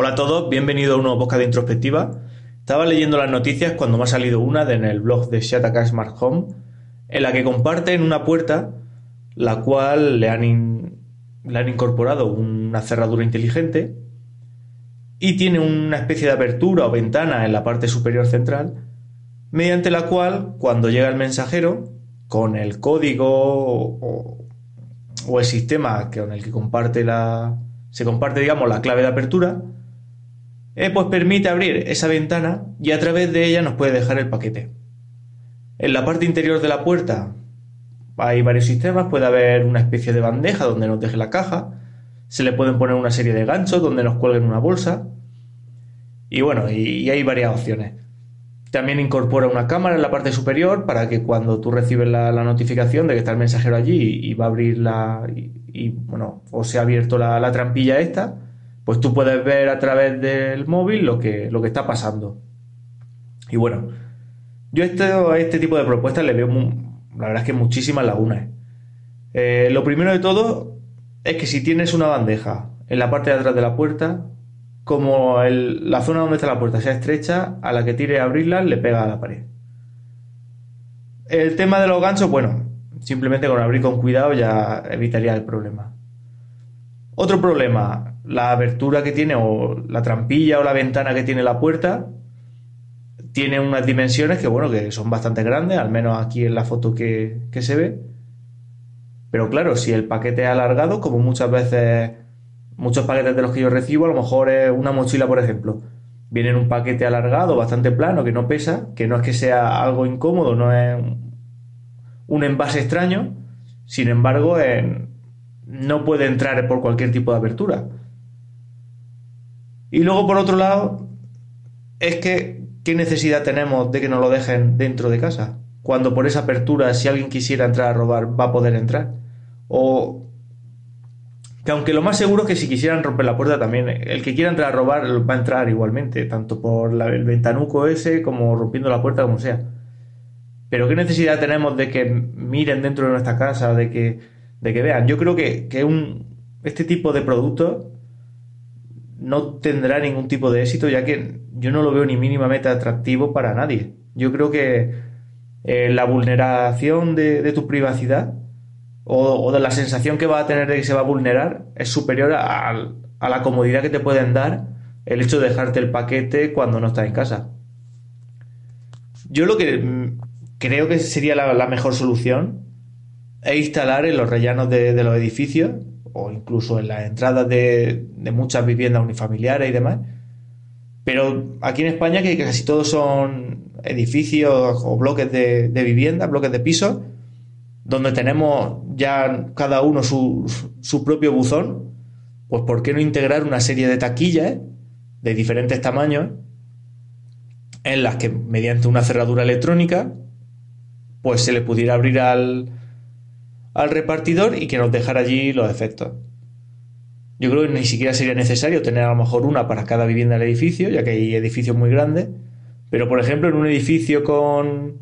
Hola a todos, bienvenido a un nuevo de introspectiva. Estaba leyendo las noticias cuando me ha salido una de en el blog de Shataka Smart Home, en la que comparten una puerta, la cual le han, le han incorporado una cerradura inteligente y tiene una especie de apertura o ventana en la parte superior central, mediante la cual, cuando llega el mensajero, con el código o, o el sistema con el que comparte la, se comparte, digamos, la clave de apertura, eh, pues permite abrir esa ventana y a través de ella nos puede dejar el paquete. En la parte interior de la puerta hay varios sistemas, puede haber una especie de bandeja donde nos deje la caja, se le pueden poner una serie de ganchos donde nos cuelguen una bolsa y bueno, y, hay varias opciones. También incorpora una cámara en la parte superior para que cuando tú recibes la, notificación de que está el mensajero allí y, va a abrir la... Y, bueno, o se ha abierto la, la trampilla esta, pues tú puedes ver a través del móvil lo que, lo que está pasando. Y bueno, yo este, a este tipo de propuestas le veo, la verdad es que muchísimas lagunas. Eh, lo primero de todo es que si tienes una bandeja en la parte de atrás de la puerta, como la zona donde está la puerta sea estrecha, a la que tire a abrirla le pega a la pared. El tema de los ganchos, bueno, simplemente con abrir con cuidado ya evitaría el problema. Otro problema, la abertura que tiene o la trampilla o la ventana que tiene la puerta tiene unas dimensiones que bueno que son bastante grandes al menos aquí en la foto que, se ve. Pero claro si el paquete es alargado como muchas veces muchos paquetes de los que yo recibo a lo mejor es una mochila por ejemplo. Viene en un paquete alargado bastante plano que no pesa que no es que sea algo incómodo no es un envase extraño. Sin embargo no puede entrar por cualquier tipo de abertura y luego, por otro lado, es que, ¿qué necesidad tenemos de que nos lo dejen dentro de casa? Cuando por esa apertura, si alguien quisiera entrar a robar, va a poder entrar. O que aunque lo más seguro es que si quisieran romper la puerta también, el que quiera entrar a robar va a entrar igualmente, tanto por el ventanuco ese como rompiendo la puerta, como sea. Pero ¿qué necesidad tenemos de que miren dentro de nuestra casa, de que, de que vean? Yo creo que, que este tipo de productos no tendrá ningún tipo de éxito, ya que yo no lo veo ni mínimamente atractivo para nadie. Yo creo que eh, la vulneración de, tu privacidad o, de la sensación que va a tener de que se va a vulnerar es superior a, la comodidad que te pueden dar el hecho de dejarte el paquete cuando no estás en casa. Yo lo que mm, creo que sería la, mejor solución es instalar en los rellanos de los edificios o incluso en las entradas de, muchas viviendas unifamiliares y demás. Pero aquí en España, que casi todos son edificios o bloques de, de vivienda, bloques de pisos, donde tenemos ya cada uno su, su, propio buzón, pues ¿por qué no integrar una serie de taquillas de diferentes tamaños en las que mediante una cerradura electrónica pues se le pudiera abrir al, al repartidor y que nos dejara allí los efectos. Yo creo que ni siquiera sería necesario tener a lo mejor una para cada vivienda del edificio, ya que hay edificios muy grandes. Pero, por ejemplo, en un edificio con,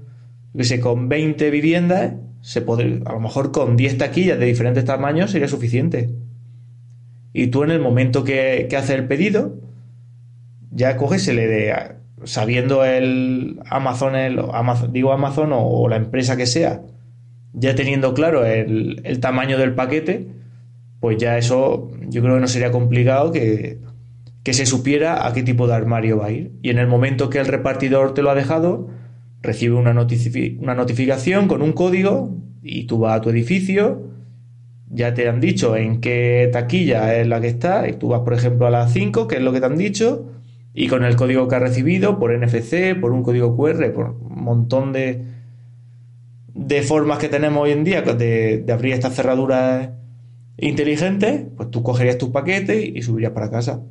que sé, con 20 viviendas, se puede, a lo mejor con 10 taquillas de diferentes tamaños sería suficiente. Y tú en el momento que, que haces el pedido, ya coges el de, sabiendo el Amazon, el, Amazon digo Amazon o la empresa que sea, ya teniendo claro el, tamaño del paquete, pues ya eso yo creo que no sería complicado que, se supiera a qué tipo de armario va a ir. Y en el momento que el repartidor te lo ha dejado, recibe una, una notificación con un código y tú vas a tu edificio, ya te han dicho en qué taquilla es la que está, y tú vas por ejemplo a la 5, que es lo que te han dicho, y con el código que has recibido, por NFC, por un código QR, por un montón de, de formas que tenemos hoy en día de, abrir estas cerraduras inteligentes, pues tú cogerías tus paquetes y subirías para casa.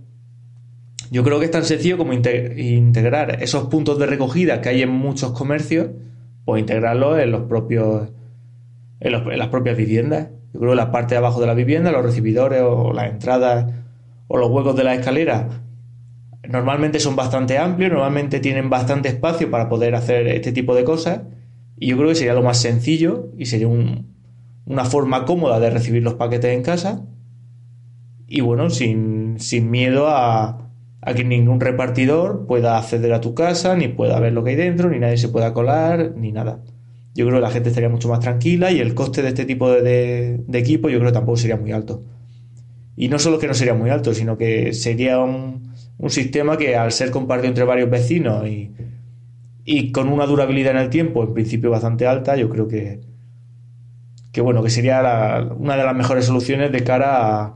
Yo creo que es tan sencillo como integrar esos puntos de recogida que hay en muchos comercios, pues integrarlos en los propios en, las propias viviendas. Yo creo que la parte de abajo de la vivienda, los recibidores o las entradas o los huecos de la escalera normalmente son bastante amplios, normalmente tienen bastante espacio para poder hacer este tipo de cosas y yo creo que sería lo más sencillo y sería una forma cómoda de recibir los paquetes en casa. Y bueno, sin, miedo a, a que ningún repartidor pueda acceder a tu casa, ni pueda ver lo que hay dentro, ni nadie se pueda colar, ni nada. Yo creo que la gente estaría mucho más tranquila y el coste de este tipo de, equipo yo creo que tampoco sería muy alto. Y no solo que no sería muy alto, sino que sería un, sistema que al ser compartido entre varios vecinos y, y con una durabilidad en el tiempo, en principio bastante alta, yo creo que, que bueno, que sería una de las mejores soluciones de cara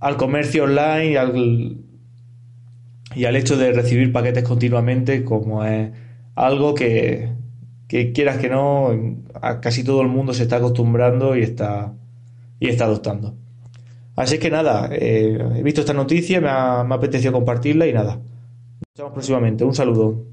al comercio online y al, y al hecho de recibir paquetes continuamente como es algo que, quieras que no, casi todo el mundo se está acostumbrando y está, y está adoptando. Así que nada, eh, he visto esta noticia, me ha apetecido compartirla y nada. Nos vemos próximamente. Un saludo.